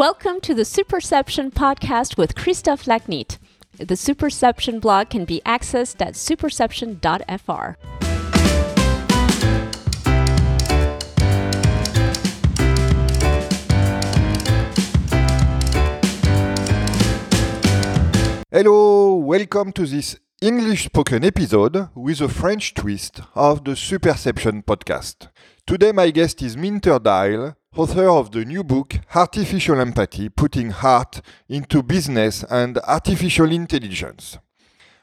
Welcome to the Superception podcast with Christophe Lachnitt. The Superception blog can be accessed at superception.fr. Hello, welcome to this English spoken episode with a French twist of the Superception podcast. Today, my guest is Minter Dial, author of the new book Artificial Empathy Putting Heart into Business and Artificial Intelligence.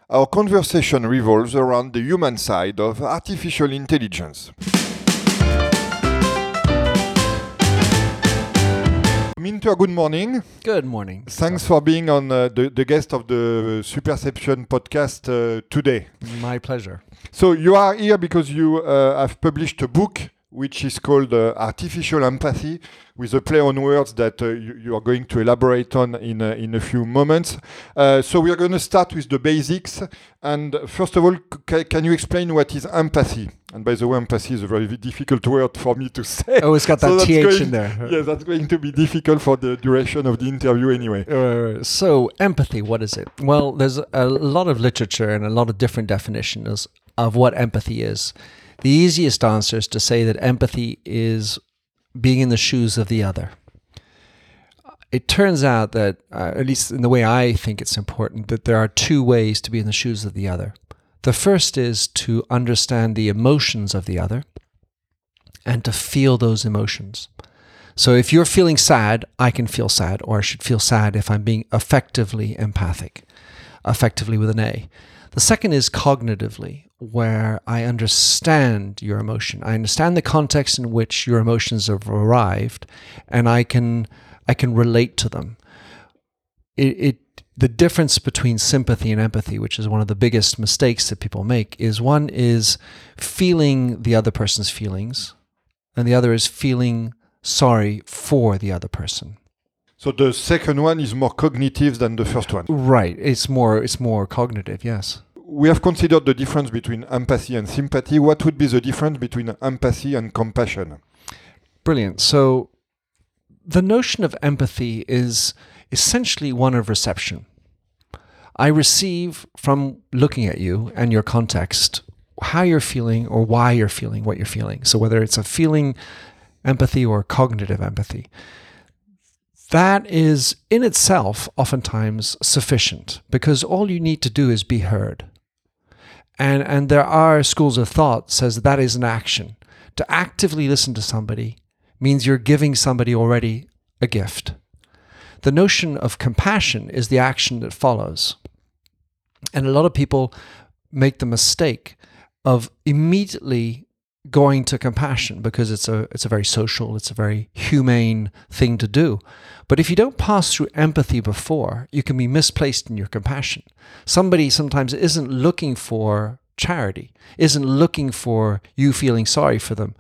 Our conversation revolves around the human side of artificial intelligence. Minter, good morning. Good morning. Thanks for being on uh, the, the guest of the Superception podcast uh, today. My pleasure. So, you are here because you uh, have published a book which is called uh, Artificial Empathy, with a play on words that uh, you, you, are going to elaborate on in, uh, in a few moments. Uh, so we are going to start with the basics. And first of all, can you explain what is empathy? And by the way, empathy is a very difficult word for me to say. Oh, it's got that so th going, in there. Yeah, that's going to be difficult for the duration of the interview anyway. Uh, so, empathy, what is it? Well, there's a lot of literature and a lot of different definitions of what empathy is. The easiest answer is to say that empathy is being in the shoes of the other. It turns out that, uh, at least in the way I think it's important, that there are two ways to be in the shoes of the other. The first is to understand the emotions of the other and to feel those emotions. So if you're feeling sad, I can feel sad, or I should feel sad if I'm being effectively empathic, effectively with an A. The second is cognitively, where I understand your emotion. I understand the context in which your emotions have arrived, and I can I can relate to them. It, it the difference between sympathy and empathy, which is one of the biggest mistakes that people make, is one is feeling the other person's feelings, and the other is feeling sorry for the other person. So the second one is more cognitive than the first one. Right. It's more it's more cognitive, yes we have considered the difference between empathy and sympathy. What would be the difference between empathy and compassion? Brilliant. So, the notion of empathy is essentially one of reception. I receive from looking at you and your context how you're feeling or why you're feeling what you're feeling. So, whether it's a feeling empathy or cognitive empathy, that is in itself oftentimes sufficient because all you need to do is be heard. And, and there are schools of thought says that is an action. To actively listen to somebody means you're giving somebody already a gift. The notion of compassion is the action that follows. And a lot of people make the mistake of immediately going to compassion because it's a it's a very social, it's a very humane thing to do. But if you don't pass through empathy before, you can be misplaced in your compassion. Somebody sometimes isn't looking for charity, isn't looking for you feeling sorry for them.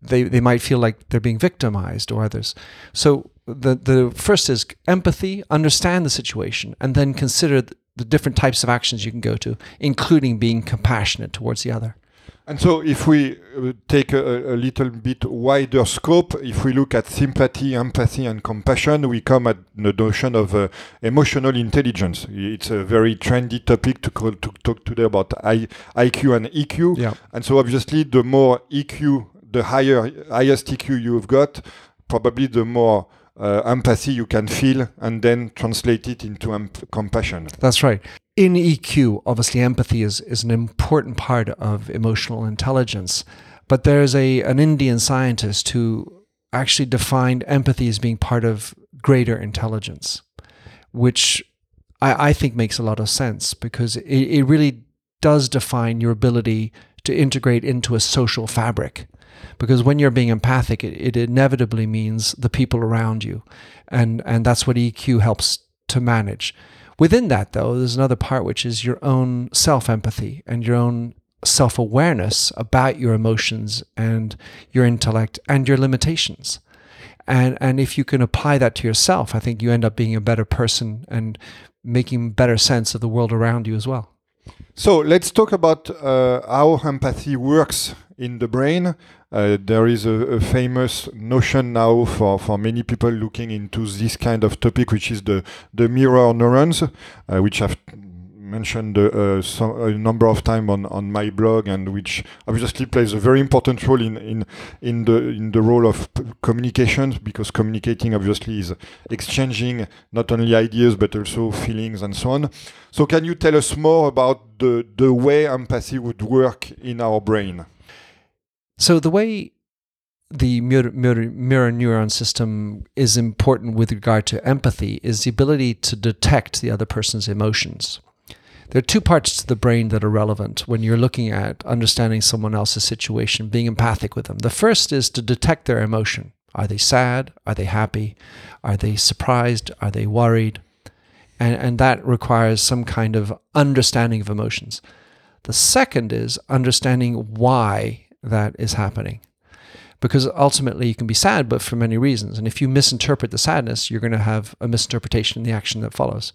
They they might feel like they're being victimized or others. So the the first is empathy, understand the situation, and then consider the different types of actions you can go to, including being compassionate towards the other. And so, if we uh, take a, a, little bit wider scope, if we look at sympathy, empathy, and compassion, we come at the notion of uh, emotional intelligence. It's a very trendy topic to, call, to talk today about I, IQ and EQ. Yeah. And so, obviously, the more EQ, the higher highest EQ you've got, probably the more uh, empathy you can feel and then translate it into compassion. That's right in EQ, obviously empathy is, is an important part of emotional intelligence. But there's a an Indian scientist who actually defined empathy as being part of greater intelligence, which I, I think makes a lot of sense because it, it really does define your ability to integrate into a social fabric. Because when you're being empathic, it, it inevitably means the people around you. And, and that's what EQ helps to manage. Within that, though, there's another part which is your own self empathy and your own self awareness about your emotions and your intellect and your limitations. And, and if you can apply that to yourself, I think you end up being a better person and making better sense of the world around you as well. So let's talk about uh, how empathy works in the brain. Uh, there is a, a, famous notion now for, for many people looking into this kind of topic, which is the, the mirror neurons, uh, which have mentioned uh, some, a number of times on, on my blog, and which obviously plays a very important role in in in the in the role of communication, because communicating obviously is exchanging not only ideas but also feelings and so on. So, can you tell us more about the the way empathy would work in our brain? So the way the mirror, mirror, mirror, neuron system is important with regard to empathy is the ability to detect the other person's emotions. There are two parts to the brain that are relevant when you're looking at understanding someone else's situation, being empathic with them. The first is to detect their emotion. Are they sad? Are they happy? Are they surprised? Are they worried? And, and that requires some kind of understanding of emotions. The second is understanding why that is happening because ultimately you can be sad, but for many reasons. And if you misinterpret the sadness, you're going to have a misinterpretation in the action that follows.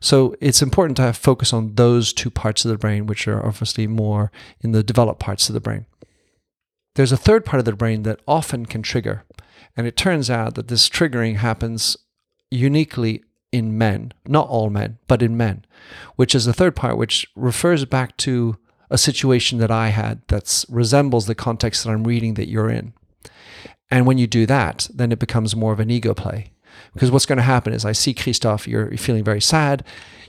So it's important to have focus on those two parts of the brain, which are obviously more in the developed parts of the brain. There's a third part of the brain that often can trigger. And it turns out that this triggering happens uniquely in men, not all men, but in men, which is the third part, which refers back to a situation that I had that resembles the context that I'm reading that you're in. And when you do that, then it becomes more of an ego play. Because what's going to happen is I see Christophe, you're, feeling very sad.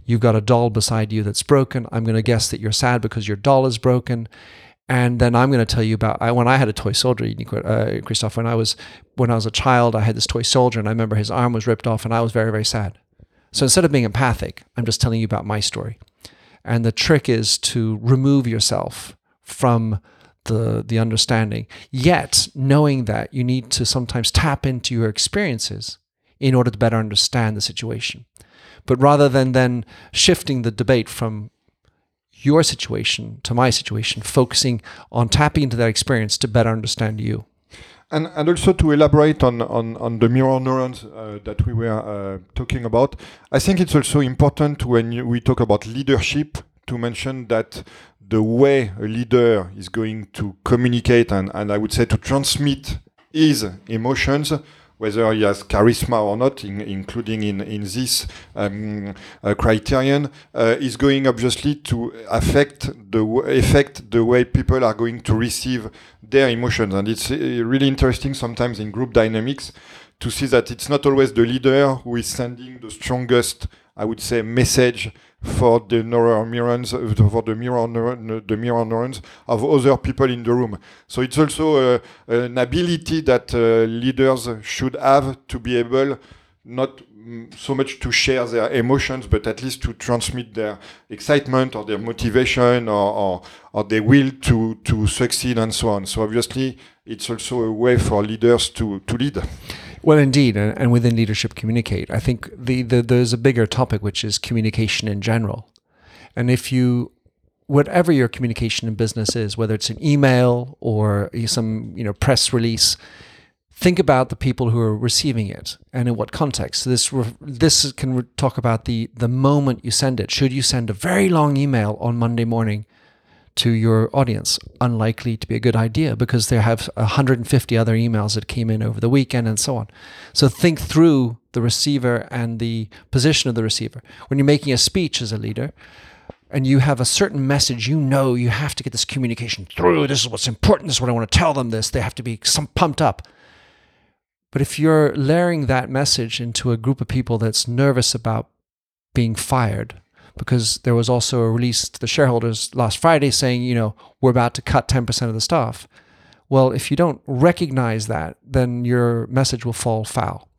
You've got a doll beside you that's broken. I'm going to guess that you're sad because your doll is broken. And then I'm going to tell you about I, when I had a toy soldier, uh, Christophe. When I was when I was a child, I had this toy soldier, and I remember his arm was ripped off, and I was very very sad. So instead of being empathic, I'm just telling you about my story. And the trick is to remove yourself from the the understanding. Yet knowing that you need to sometimes tap into your experiences in order to better understand the situation. But rather than then shifting the debate from your situation to my situation focusing on tapping into that experience to better understand you and, and also to elaborate on, on, on the mirror neurons uh, that we were uh, talking about, I think it's also important when you, we talk about leadership to mention that the way a leader is going to communicate and, and I would say to transmit his emotions, whether he has charisma or not, in, including in, in this um, uh, criterion, uh, is going obviously to affect the affect the way people are going to receive their emotions. And it's uh, really interesting sometimes in group dynamics to see that it's not always the leader who is sending the strongest, I would say, message for the neural neurons, for the mirror the mirror neurons of other people in the room. So it's also uh, an ability that uh, leaders should have to be able not mm, so much to share their emotions, but at least to transmit their excitement or their motivation or, or, or their will to, to succeed and so on. So obviously, it's also a way for leaders to, to lead. Well, indeed, and, within leadership, communicate. I think the, the there's a bigger topic which is communication in general, and if you whatever your communication in business is, whether it's an email or some you know press release, think about the people who are receiving it and in what context. So this this can talk about the the moment you send it. Should you send a very long email on Monday morning? To your audience. Unlikely to be a good idea because they have 150 other emails that came in over the weekend and so on. So think through the receiver and the position of the receiver. When you're making a speech as a leader, and you have a certain message, you know you have to get this communication through. This is what's important. This is what I want to tell them. This they have to be some pumped up. But if you're layering that message into a group of people that's nervous about being fired, because there was also a release to the shareholders last Friday saying, you know, we're about to cut 10% of the staff. Well, if you don't recognize that, then your message will fall foul.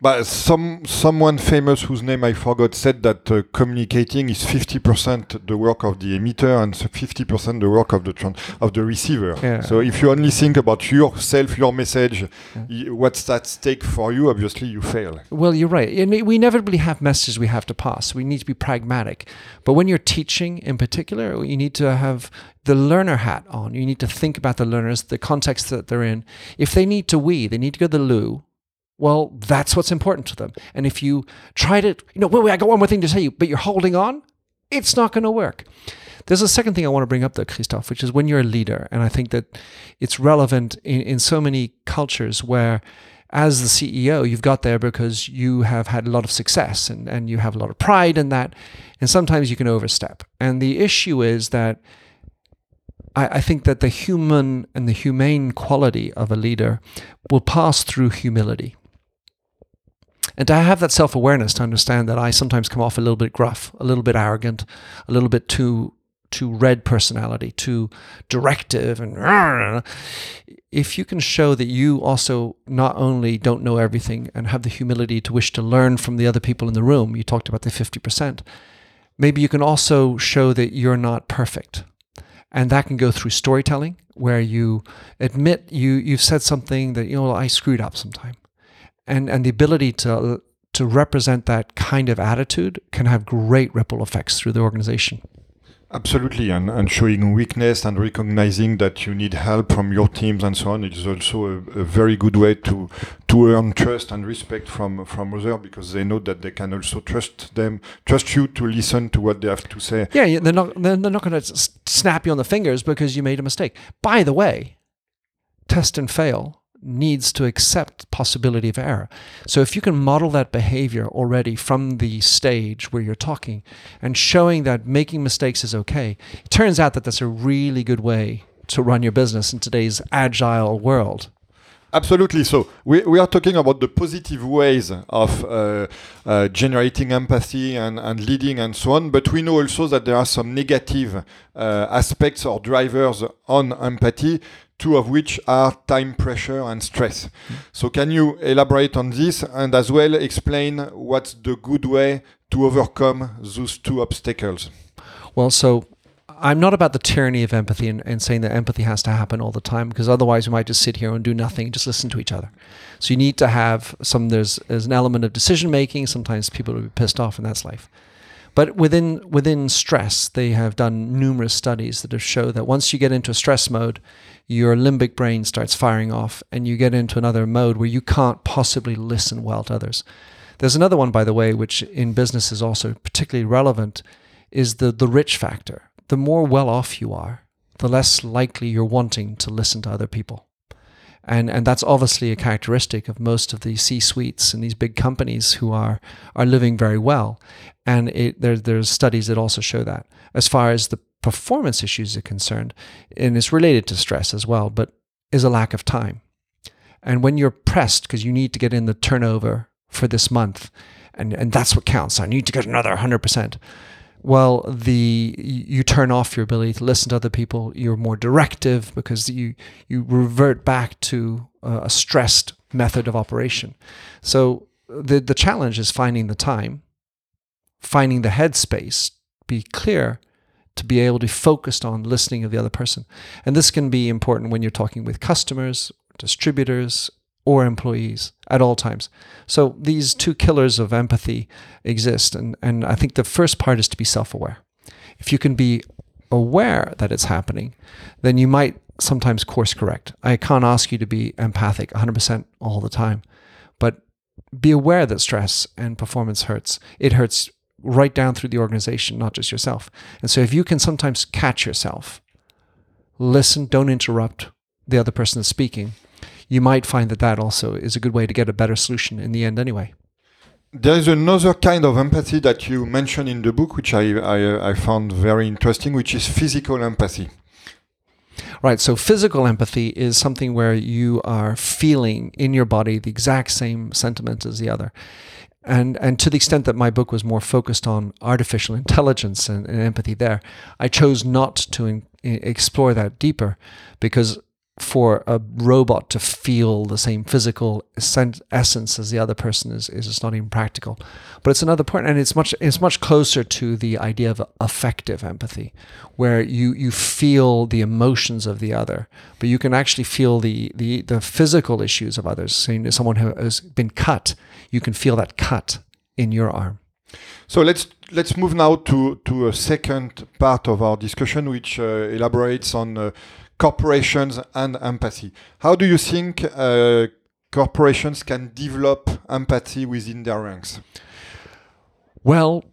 But some someone famous whose name I forgot said that uh, communicating is fifty percent the work of the emitter and fifty percent the work of the of the receiver. Yeah. So if you only think about yourself, your message, yeah. what's at stake for you? Obviously, you fail. Well, you're right. And we inevitably have messages we have to pass. We need to be pragmatic. But when you're teaching, in particular, you need to have the learner hat on. You need to think about the learners, the context that they're in. If they need to wee, they need to go to the loo well, that's what's important to them. And if you try to, you know, wait, wait, I got one more thing to tell you, but you're holding on, it's not going to work. There's a second thing I want to bring up, though, Christophe, which is when you're a leader, and I think that it's relevant in, in so many cultures where, as the CEO, you've got there because you have had a lot of success and, and you have a lot of pride in that, and sometimes you can overstep. And the issue is that I think that the human and the humane quality of a leader will pass through humility. And to have that self awareness to understand that I sometimes come off a little bit gruff, a little bit arrogant, a little bit too too red personality, too directive, and if you can show that you also not only don't know everything and have the humility to wish to learn from the other people in the room, you talked about the 50%, maybe you can also show that you're not perfect. And that can go through storytelling, where you admit you, you've said something that, you know, I screwed up sometime and and the ability to to represent that kind of attitude can have great ripple effects through the organization. Absolutely, and, and showing weakness and recognizing that you need help from your teams and so on is also a, a very good way to to earn trust and respect from from others because they know that they can also trust them, trust you to listen to what they have to say. Yeah, they're not they're, they're not going to snap you on the fingers because you made a mistake. By the way, test and fail needs to accept possibility of error. So if you can model that behavior already from the stage where you're talking and showing that making mistakes is okay, it turns out that that's a really good way to run your business in today's agile world. Absolutely. So we, we are talking about the positive ways of uh, uh, generating empathy and, and leading and so on. But we know also that there are some negative uh, aspects or drivers on empathy two of which are time pressure and stress. So, can you elaborate on this and as well explain what's the good way to overcome those two obstacles? Well, so I'm not about the tyranny of empathy and, and, saying that empathy has to happen all the time because otherwise we might just sit here and do nothing and just listen to each other. So you need to have some there's there's an element of decision making. Sometimes people will be pissed off and that's life. But within within stress, they have done numerous studies that have shown that once you get into a stress mode, your limbic brain starts firing off and you get into another mode where you can't possibly listen well to others. There's another one, by the way, which in business is also particularly relevant, is the, the rich factor. The more well off you are, the less likely you're wanting to listen to other people. And, and that's obviously a characteristic of most of the C suites and these big companies who are, are living very well. And it, there, there's studies that also show that. As far as the performance issues are concerned, and it's related to stress as well, but is a lack of time. And when you're pressed because you need to get in the turnover for this month, and, and that's what counts, I need to get another 100%. Well, the you turn off your ability to listen to other people. You're more directive because you you revert back to a stressed method of operation. So the the challenge is finding the time, finding the headspace, be clear, to be able to be focused on listening of the other person. And this can be important when you're talking with customers, distributors, or employees at all times. So these two killers of empathy exist. And, and I think the first part is to be self aware. If you can be aware that it's happening, then you might sometimes course correct. I can't ask you to be empathic 100% all the time, but be aware that stress and performance hurts. It hurts right down through the organization, not just yourself. And so if you can sometimes catch yourself, listen, don't interrupt the other person speaking, you might find that that also is a good way to get a better solution in the end anyway. There is another kind of empathy that you mention in the book, which I, I, I found very interesting, which is physical empathy. Right. So physical empathy is something where you are feeling in your body the exact same sentiment as the other and and to the extent that my book was more focused on artificial intelligence and, and empathy there i chose not to in, explore that deeper because for a robot to feel the same physical essence as the other person is, is just not even practical. But it's another point, and it's much it's much closer to the idea of affective empathy, where you you feel the emotions of the other, but you can actually feel the the, the physical issues of others. Saying someone who has been cut, you can feel that cut in your arm. So let's let's move now to to a second part of our discussion, which uh, elaborates on. Uh, corporations and empathy. How do you think uh, corporations can develop empathy within their ranks? Well,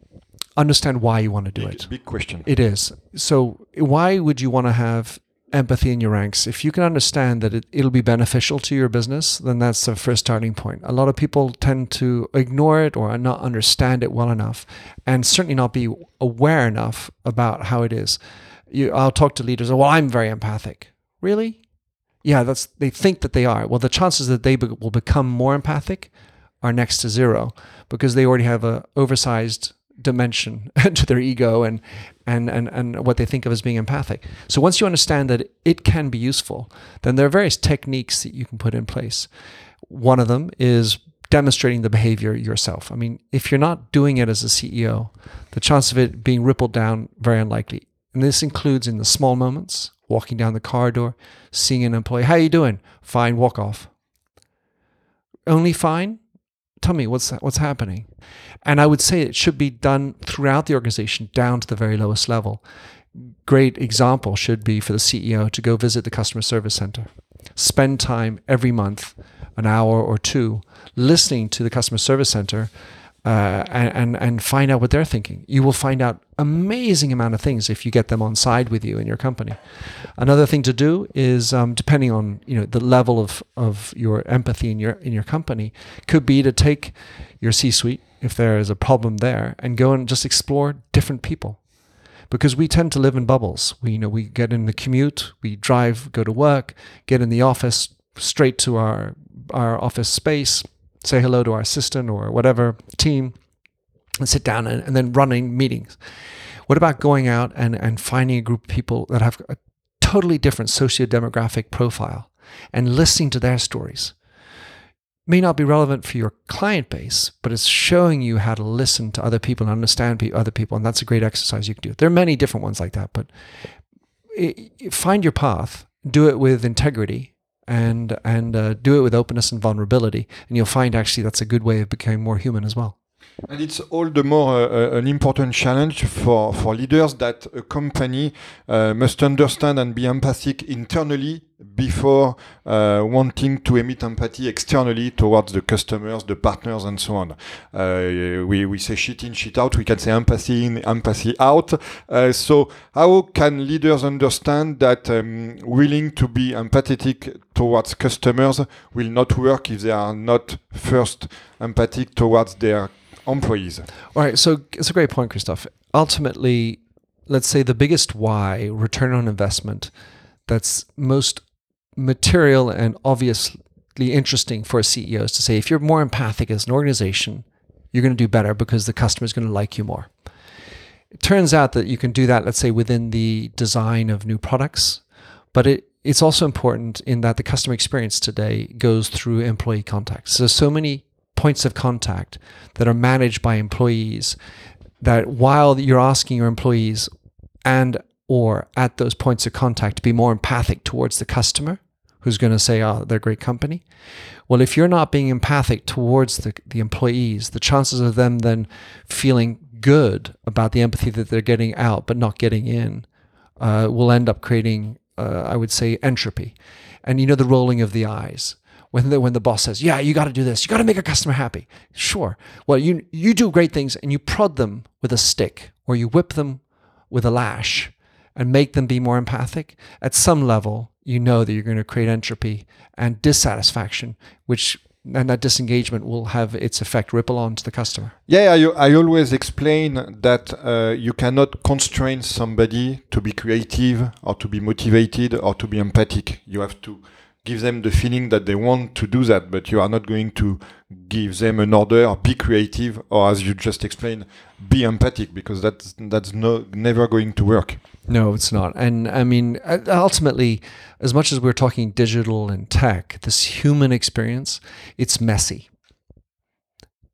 understand why you want to do Big, it. big question. It is. So why would you want to have empathy in your ranks? If you can understand that it, it'll be beneficial to your business, then that's the first starting point. A lot of people tend to ignore it or not understand it well enough and certainly not be aware enough about how it is. You, I'll talk to leaders, well, I'm very empathic. Really? Yeah, that's they think that they are. Well, the chances that they be, will become more empathic are next to zero because they already have a oversized dimension to their ego and, and, and, and what they think of as being empathic. So once you understand that it can be useful, then there are various techniques that you can put in place. One of them is demonstrating the behavior yourself. I mean, if you're not doing it as a CEO, the chance of it being rippled down very unlikely. And this includes in the small moments, walking down the corridor, seeing an employee, "How are you doing?" "Fine." Walk off. Only fine? Tell me what's what's happening. And I would say it should be done throughout the organization down to the very lowest level. Great example should be for the CEO to go visit the customer service center. Spend time every month, an hour or two, listening to the customer service center uh, and, and find out what they're thinking. You will find out amazing amount of things if you get them on side with you in your company. Another thing to do is, um, depending on you know the level of, of your empathy in your in your company, could be to take your C-suite if there is a problem there and go and just explore different people because we tend to live in bubbles. We you know we get in the commute, we drive, go to work, get in the office, straight to our our office space, say hello to our assistant or whatever team, and sit down and, and then running meetings. What about going out and, and finding a group of people that have a totally different socio-demographic profile and listening to their stories? May not be relevant for your client base, but it's showing you how to listen to other people and understand other people, and that's a great exercise you can do. There are many different ones like that, but i- find your path, do it with integrity, and and uh, do it with openness and vulnerability, and you'll find actually that's a good way of becoming more human as well. And it's all the more uh, uh, an important challenge for, for leaders that a company uh, must understand and be empathic internally before uh, wanting to emit empathy externally towards the customers, the partners, and so on. Uh, we, we say shit in, shit out. We can say empathy in, empathy out. Uh, so how can leaders understand that um, willing to be empathetic towards customers will not work if they are not first empathic towards their employees? All right, so it's a great point, Christophe. Ultimately, let's say the biggest why, return on investment, that's most material and obviously interesting for a CEO is to say if you're more empathic as an organization, you're going to do better because the customer is going to like you more. It turns out that you can do that, let's say, within the design of new products, but it it's also important in that the customer experience today goes through employee contact. So so many points of contact that are managed by employees that while you're asking your employees and or at those points of contact to be more empathic towards the customer who's going to say oh they're a great company. Well if you're not being empathic towards the, the employees the chances of them then feeling good about the empathy that they're getting out but not getting in uh, will end up creating uh, i would say entropy. And you know the rolling of the eyes when the, when the boss says, "Yeah, you got to do this. You got to make a customer happy." Sure. Well, you you do great things and you prod them with a stick or you whip them with a lash and make them be more empathic. At some level, you know that you're going to create entropy and dissatisfaction, which and that disengagement will have its effect ripple on to the customer. Yeah, I, I always explain that uh, you cannot constrain somebody to be creative or to be motivated or to be empathic. You have to give them the feeling that they want to do that, but you are not going to give them an order, be creative, or as you just explained, be empathic, because that's that's no never going to work. No, it's not. And I mean, ultimately, as much as we're talking digital and tech, this human experience, it's messy.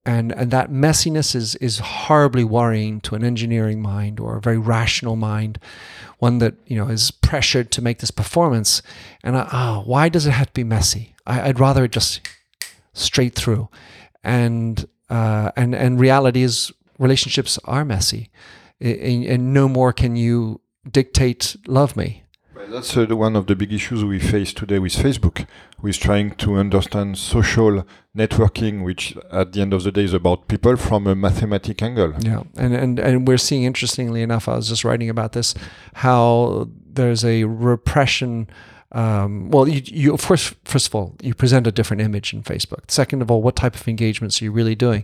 And, and that messiness is, is horribly worrying to an engineering mind or a very rational mind, one that you know is pressured to make this performance. And I, oh, why does it have to be messy? I, I'd rather it just straight through. And uh, and and reality is relationships are messy, and, and no more can you dictate love me. That's uh, one of the big issues we face today with Facebook, with trying to understand social networking, which at the end of the day is about people from a mathematic angle. Yeah, and and and we're seeing interestingly enough, I was just writing about this, how there's a repression. Um, well, you, you of course, first of all, you present a different image in Facebook. Second of all, what type of engagements are you really doing?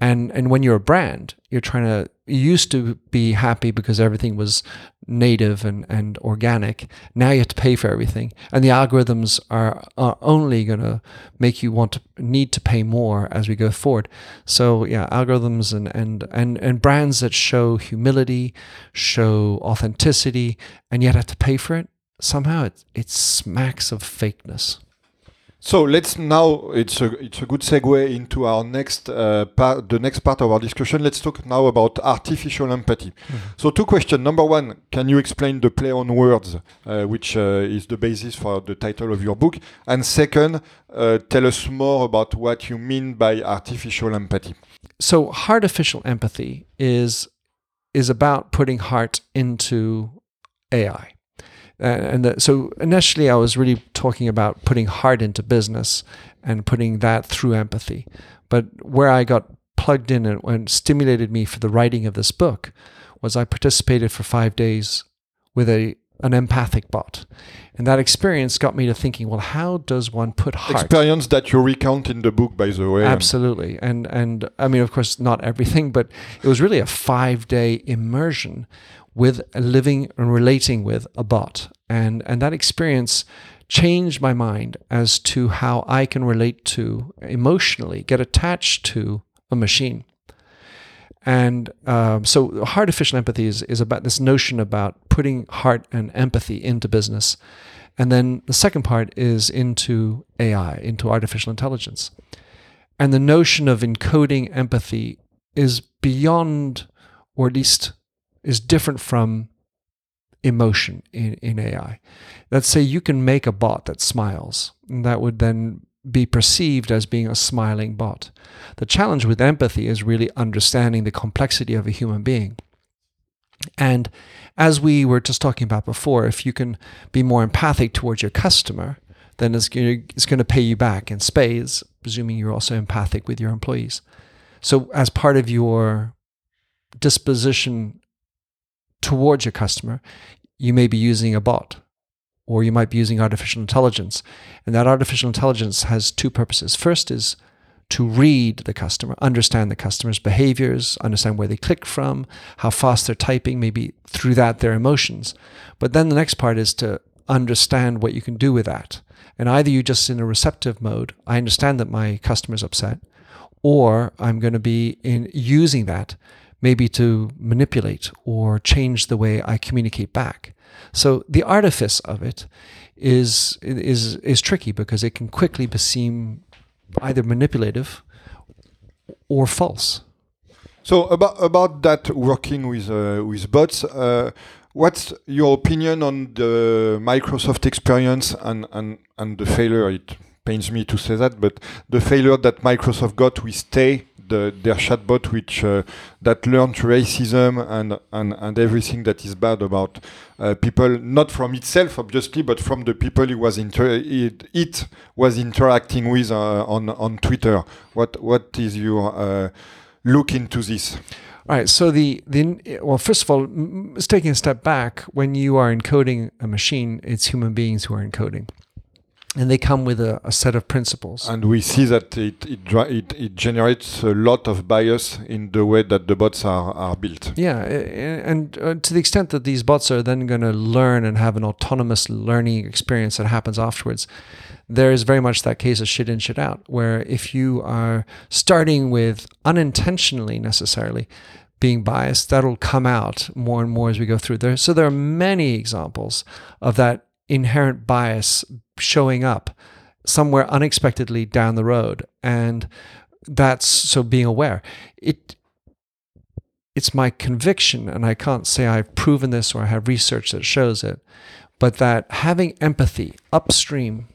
And and when you're a brand, you're trying to you used to be happy because everything was native and, and organic. Now you have to pay for everything. And the algorithms are, are only going to make you want to need to pay more as we go forward. So yeah, algorithms and, and, and, and brands that show humility, show authenticity, and yet have to pay for it, somehow it, it smacks of fakeness. So let's now it's a it's a good segue into our next uh, part the next part of our discussion. Let's talk now about artificial empathy. Mm-hmm. So two questions. Number one, can you explain the play on words, uh, which uh, is the basis for the title of your book? And second, uh, tell us more about what you mean by artificial empathy. So artificial empathy is is about putting heart into AI. Uh, and the, so initially, I was really talking about putting heart into business and putting that through empathy. But where I got plugged in and, and stimulated me for the writing of this book was I participated for five days with a an empathic bot. And that experience got me to thinking, well, how does one put heart? Experience that you recount in the book, by the way. Absolutely. And and I mean, of course, not everything, but it was really a five day immersion with living and relating with a bot. And, and that experience changed my mind as to how I can relate to emotionally, get attached to a machine. And um, so, artificial empathy is, is about this notion about putting heart and empathy into business. And then the second part is into AI, into artificial intelligence. And the notion of encoding empathy is beyond, or at least is different from emotion in, in AI. Let's say you can make a bot that smiles, and that would then be perceived as being a smiling bot. The challenge with empathy is really understanding the complexity of a human being. And as we were just talking about before, if you can be more empathic towards your customer, then it's going, to, it's going to pay you back in spades, presuming you're also empathic with your employees. So, as part of your disposition towards your customer, you may be using a bot or you might be using artificial intelligence. And that artificial intelligence has two purposes. First is to read the customer, understand the customer's behaviors, understand where they click from, how fast they're typing, maybe through that their emotions. But then the next part is to understand what you can do with that. And either you're just in a receptive mode, I understand that my customer's upset, or I'm going to be in using that maybe to manipulate or change the way I communicate back. So the artifice of it is is is tricky because it can quickly seem either manipulative or false. So about about that working with uh, with bots, uh, what's your opinion on the Microsoft experience and, and and the failure? It pains me to say that, but the failure that Microsoft got with Tay the, their chatbot, which uh, that learned racism and, and and everything that is bad about uh, people, not from itself obviously, but from the people it was inter- it, it was interacting with uh, on on Twitter. What what is your uh, look into this? All right. So the the well, first of all, taking a step back. When you are encoding a machine, it's human beings who are encoding and they come with a, a, set of principles. And we see that it, it, it, it, generates a lot of bias in the way that the bots are, are built. Yeah, and uh, to the extent that these bots are then going to learn and have an autonomous learning experience that happens afterwards, there is very much that case of shit in, shit out, where if you are starting with unintentionally necessarily being biased, that'll come out more and more as we go through there. So there are many examples of that inherent bias showing up somewhere unexpectedly down the road. And that's so being aware. It it's my conviction and i can't say i've proven this or i have research that shows it but that having empathy upstream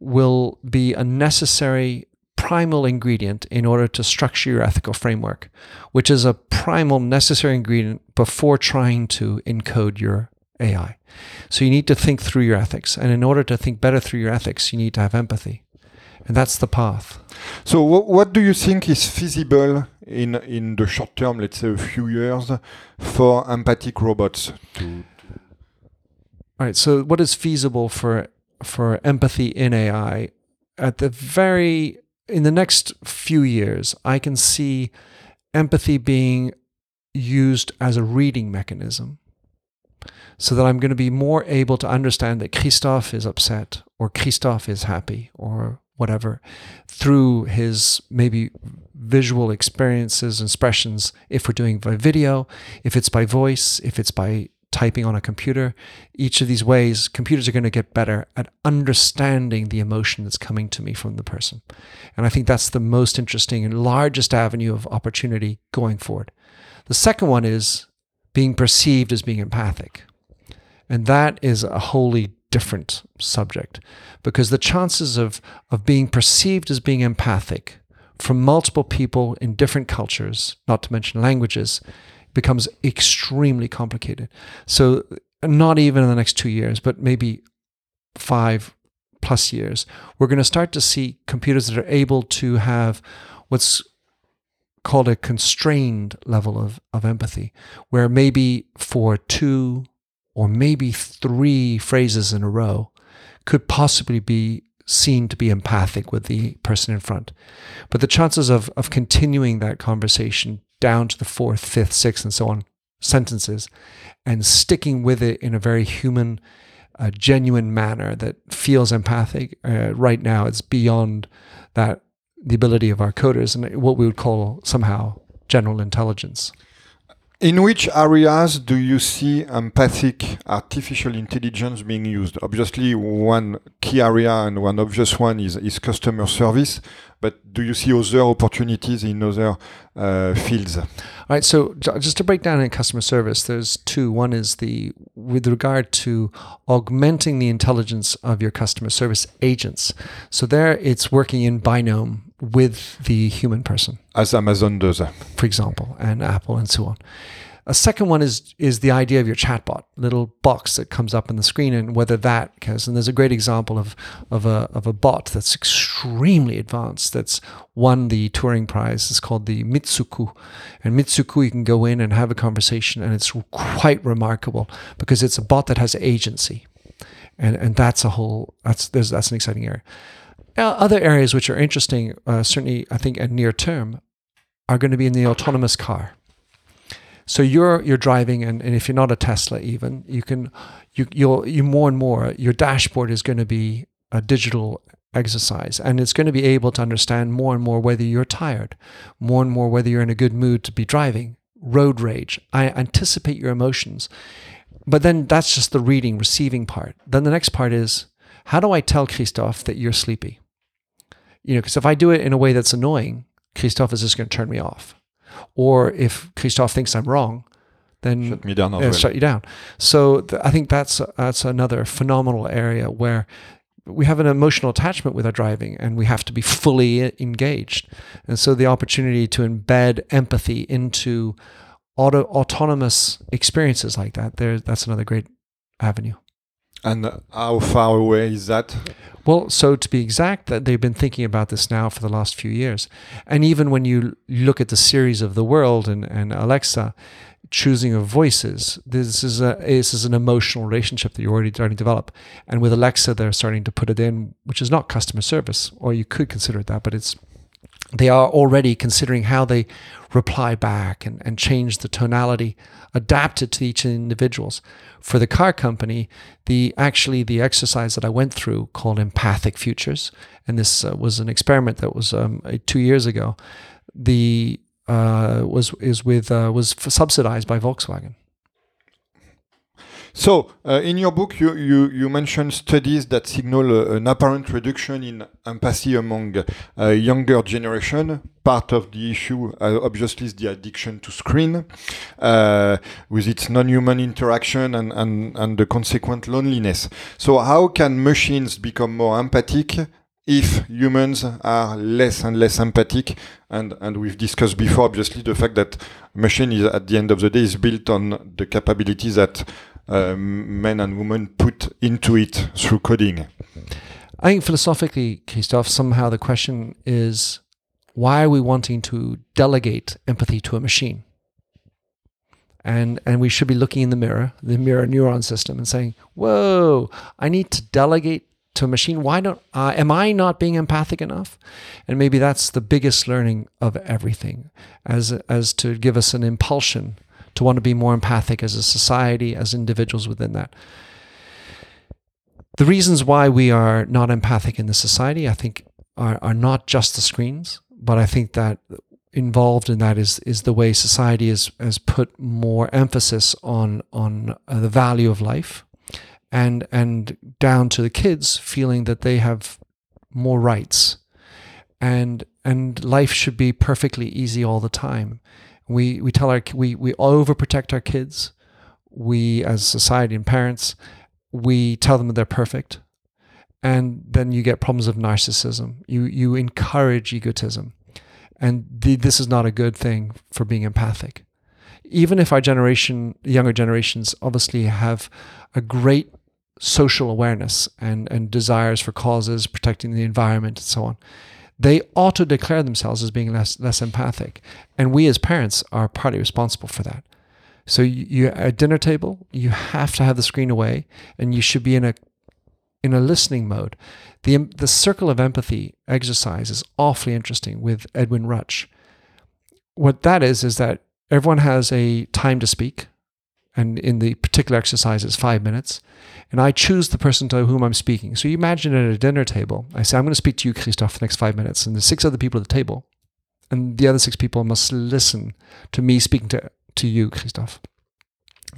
will be a necessary primal ingredient in order to structure your ethical framework which is a primal necessary ingredient before trying to encode your AI. So you need to think through your ethics. And in order to think better through your ethics, you need to have empathy. And that's the path. So, wh- what do you think is feasible in in the short term, let's say a few years, for empathic robots to? All right. So, what is feasible for for empathy in AI? At the very in the next few years, I can see empathy being used as a reading mechanism, so that I'm going to be more able to understand that Christophe is upset or Christophe is happy or whatever through his maybe visual experiences, expressions, if we're doing by video, if it's by voice, if it's by typing on a computer. Each of these ways, computers are going to get better at understanding the emotion that's coming to me from the person. And I think that's the most interesting and largest avenue of opportunity going forward. The second one is being perceived as being empathic. And that is a wholly different subject because the chances of, of being perceived as being empathic from multiple people in different cultures, not to mention languages, becomes extremely complicated. So, not even in the next two years, but maybe five plus years, we're going to start to see computers that are able to have what's called a constrained level of, of empathy, where maybe for two or maybe three phrases in a row could possibly be seen to be empathic with the person in front. But the chances of, of continuing that conversation down to the fourth, fifth, sixth, and so on sentences and sticking with it in a very human, uh, genuine manner that feels empathic uh, right now, it's beyond that the ability of our coders and what we would call somehow general intelligence. In which areas do you see empathic artificial intelligence being used? Obviously, one key area and one obvious one is, is customer service, but do you see other opportunities in other uh, fields? All right, so just to break down in customer service, there's two. One is the with regard to augmenting the intelligence of your customer service agents. So there, it's working in binome with the human person, as Amazon does, eh? for example, and Apple and so on. A second one is is the idea of your chatbot, little box that comes up on the screen, and whether that because and there's a great example of of a of a bot that's extremely advanced that's won the Turing Prize. It's called the Mitsuku, and Mitsuku you can go in and have a conversation, and it's quite remarkable because it's a bot that has agency, and and that's a whole that's there's that's an exciting area. Other areas which are interesting, uh, certainly I think at near term, are going to be in the autonomous car. So you're you're driving, and, and if you're not a Tesla, even you can you you'll you more and more your dashboard is going to be a digital exercise, and it's going to be able to understand more and more whether you're tired, more and more whether you're in a good mood to be driving, road rage. I anticipate your emotions, but then that's just the reading, receiving part. Then the next part is how do I tell Christophe that you're sleepy? You know, because if I do it in a way that's annoying, Christophe is just going to turn me off. Or if Christophe thinks I'm wrong, then shut me down. Uh, shut you down. So th- I think that's that's another phenomenal area where we have an emotional attachment with our driving and we have to be fully engaged. And so the opportunity to embed empathy into auto autonomous experiences like that, there that's another great avenue. And how far away is that? Well, so to be exact, that they've been thinking about this now for the last few years. And even when you look at the Siris of the world and, and Alexa, choosing of voices, this is a this is an emotional relationship that you're already starting to develop. And with Alexa, they're starting to put it in, which is not customer service, or you could consider it that, but it's they are already considering how they reply back and, and change the tonality adapted to each individuals. For the car company the actually the exercise that i went through called empathic futures and this uh, was an experiment that was um, two years ago the uh, was is with uh, was subsidized by volkswagen so, uh, in your book, you, you, you mentioned studies that signal uh, an apparent reduction in empathy among uh, younger generation. Part of the issue, uh, obviously, is the addiction to screen, uh, with its non-human interaction and, and, and the consequent loneliness. So, how can machines become more empathic if humans are less and less empathic and and we've discussed before obviously the fact that machine is at the end of the day is built on the capabilities that men and women put into it through coding? I think philosophically, Christophe, somehow the question is why are we wanting to delegate empathy to a machine? And, and we should be looking in the mirror, the mirror neuron system, and saying, Whoa, I need to delegate to a machine. Why don't uh, am I not being empathic enough? And maybe that's the biggest learning of everything, as as to give us an impulsion to want to be more empathic as a society, as individuals within that. The reasons why we are not empathic in the society, I think, are, are not just the screens, but I think that involved in that is is the way society has has put more emphasis on on uh, the value of life and and down to the kids feeling that they have more rights and and life should be perfectly easy all the time we we tell our we we overprotect our kids. We as society and parents we tell them that they're perfect. And then you get problems of narcissism. You you encourage egotism. And the, this is not a good thing for being empathic. Even if our generation younger generations obviously have a great social awareness and, and desires for causes, protecting the environment, and so on, they ought to declare themselves as being less less empathic. And we as parents are partly responsible for that. So you, at dinner table, you have to have the screen away and you should be in a in a listening mode. The the circle of empathy exercise is awfully interesting with Edwin Rutsch. What that is is that everyone has a time to speak, and in the particular exercise it's five minutes and I choose the person to whom I'm speaking. So you imagine at a dinner table, I say, I'm going to speak to you, Christophe, for the next five minutes, and there's six other people at the table, and the other six people must listen to me speaking to, to you, Christophe.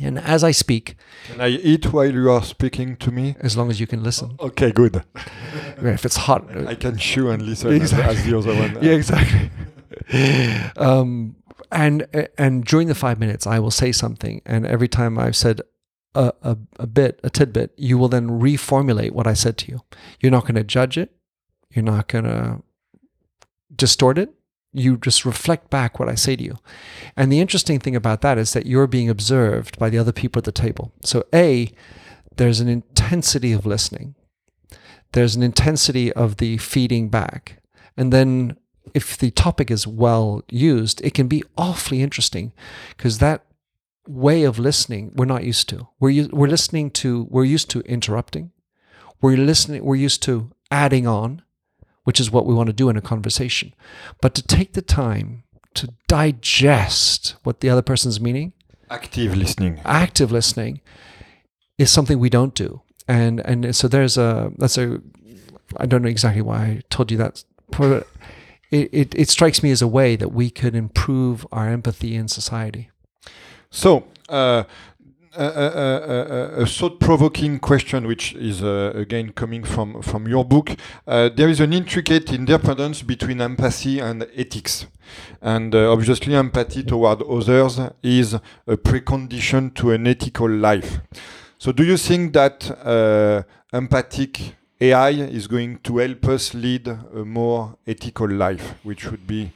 And as I speak, can I eat while you are speaking to me? As long as you can listen. Okay, good. if it's hot, I can chew and listen exactly. as, as the other one. yeah, exactly. um, and and during the five minutes, I will say something, and every time I've said a, a, a bit, a tidbit, you will then reformulate what I said to you. You're not going to judge it. You're not going to distort it. You just reflect back what I say to you. And the interesting thing about that is that you're being observed by the other people at the table. So, A, there's an intensity of listening, there's an intensity of the feeding back. And then if the topic is well used, it can be awfully interesting because that way of listening we're not used to. We're we're listening to we're used to interrupting. We're listening. We're used to adding on, which is what we want to do in a conversation. But to take the time to digest what the other person's meaning, active listening, active listening, is something we don't do. And and so there's a that's a I don't know exactly why I told you that. It, it, it strikes me as a way that we could improve our empathy in society. So, uh, a, a, a, thought-provoking question, which is uh, again coming from from your book. Uh, there is an intricate independence between empathy and ethics, and uh, obviously, empathy toward others is a precondition to an ethical life. So, do you think that uh, empathic AI is going to help us lead a more ethical life, which would be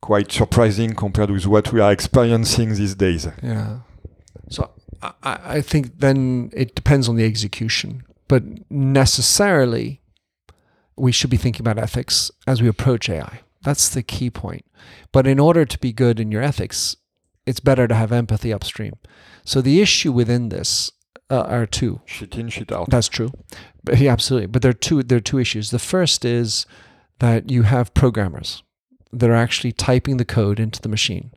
quite surprising compared with what we are experiencing these days. Yeah. So I, I think then it depends on the execution, but necessarily we should be thinking about ethics as we approach AI. That's the key point. But in order to be good in your ethics, it's better to have empathy upstream. So the issue within this uh, are two. Shit in, shit out. That's true. But, yeah, absolutely. But there are two. There are two issues. The first is that you have programmers that are actually typing the code into the machine,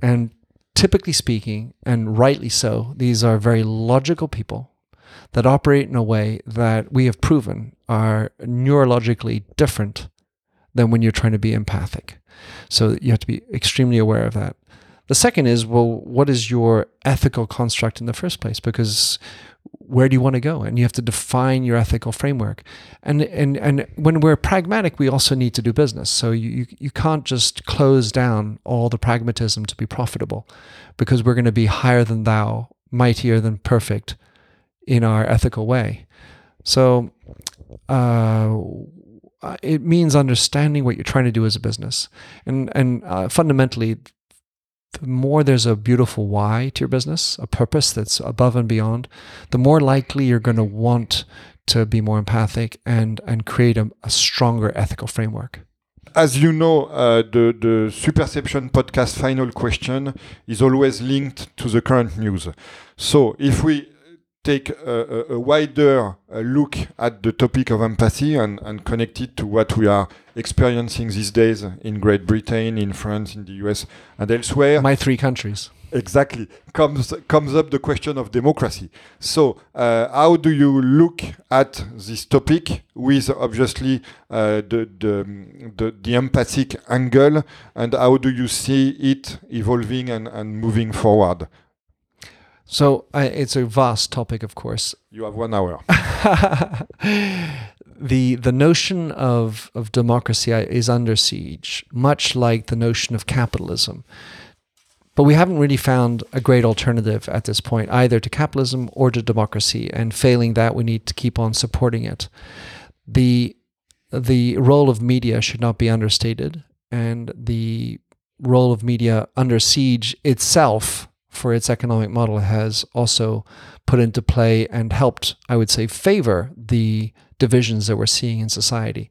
and typically speaking, and rightly so, these are very logical people that operate in a way that we have proven are neurologically different than when you're trying to be empathic. So you have to be extremely aware of that. The second is, well, what is your ethical construct in the first place? Because where do you want to go? And you have to define your ethical framework. And and and when we're pragmatic, we also need to do business. So you you, you can't just close down all the pragmatism to be profitable, because we're going to be higher than thou, mightier than perfect, in our ethical way. So. Uh, it means understanding what you're trying to do as a business, and and uh, fundamentally, the more there's a beautiful why to your business, a purpose that's above and beyond, the more likely you're going to want to be more empathic and and create a, a stronger ethical framework. As you know, uh, the the Superception podcast final question is always linked to the current news. So if we take a, a, a wider uh, look at the topic of empathy and, and connect it to what we are experiencing these days in Great Britain, in France, in the US, and elsewhere. My three countries. Exactly. Comes comes up the question of democracy. So, uh, how do you look at this topic with obviously uh, the, the, the the empathic angle, and how do you see it evolving and, and moving forward? So I, it's a vast topic, of course. You have one hour. the the notion of of democracy uh, is under siege, much like the notion of capitalism. But we haven't really found a great alternative at this point, either to capitalism or to democracy. And failing that, we need to keep on supporting it. The the role of media should not be understated, and the role of media under siege itself for its economic model has also put into play and helped, I would say, favor the divisions that we're seeing in society.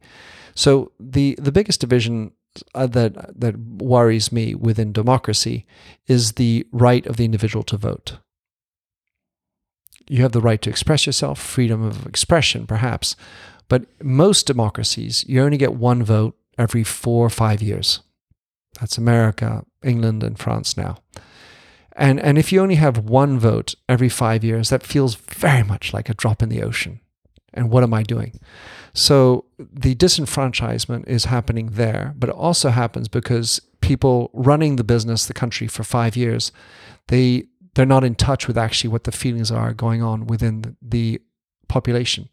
So the the biggest division uh, that that worries me within democracy is the right of the individual to vote. You have the right to express yourself, freedom of expression, perhaps, but most democracies you only get one vote every four or five years. That's America, England, and France now. And and if you only have one vote every five years, that feels very much like a drop in the ocean. And what am I doing? So the disenfranchisement is happening there, but it also happens because people running the business, the country for five years, they they're not in touch with actually what the feelings are going on within the population.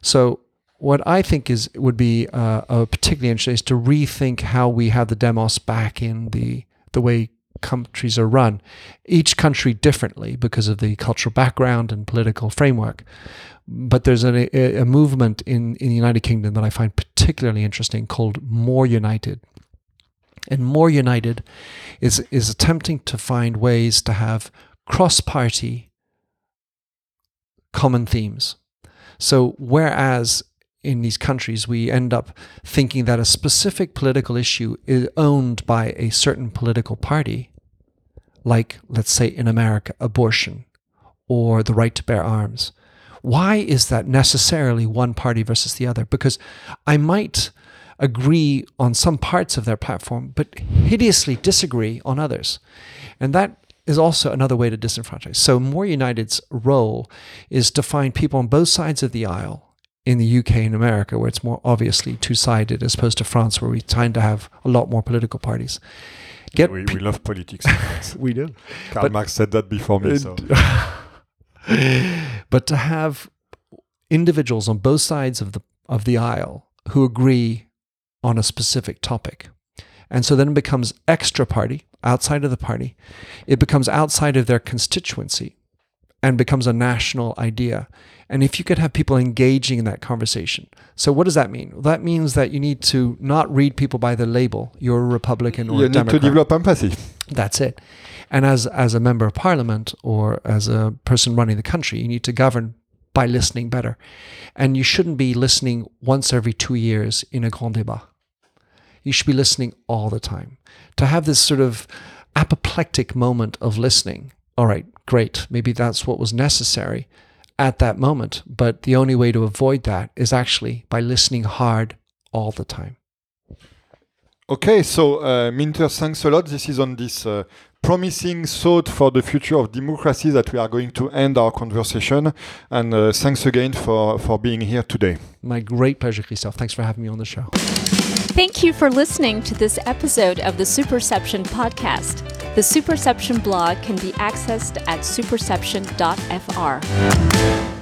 So what I think is would be uh, particularly interesting is to rethink how we have the demos back in the the way countries are run, each country differently because of the cultural background and political framework. But there's a, a movement in, in the United Kingdom that I find particularly interesting called More United. And More United is, is attempting to find ways to have cross party common themes. So, whereas in these countries, we end up thinking that a specific political issue is owned by a certain political party, like, let's say in America, abortion or the right to bear arms. Why is that necessarily one party versus the other? Because I might agree on some parts of their platform, but hideously disagree on others. And that is also another way to disenfranchise. So, More United's role is to find people on both sides of the aisle in the UK and America, where it's more obviously two sided, as opposed to France, where we tend to have a lot more political parties. Get we, we love politics. we do. Karl but, Marx said that before me. So. but to have individuals on both sides of the of the aisle who agree on a specific topic. And so then it becomes extra party, outside of the party. It becomes outside of their constituency and becomes a national idea. And if you could have people engaging in that conversation. So what does that mean? Well, that means that you need to not read people by the label. You're a Republican or you a Democrat. You need to develop empathy. That's it. And as as a member of parliament or as a person running the country, you need to govern by listening better. And you shouldn't be listening once every two years in a grand débat. You should be listening all the time. To have this sort of apoplectic moment of listening. All right, great. Maybe that's what was necessary at that moment. But the only way to avoid that is actually by listening hard all the time. Okay, so uh, Minter, thanks a lot. This is on this uh, promising thought for the future of democracy that we are going to end our conversation. And uh, thanks again for, for being here today. My great pleasure, Christophe. Thanks for having me on the show. Thank you for listening to this episode of the Superception podcast. The Superception blog can be accessed at superception.fr.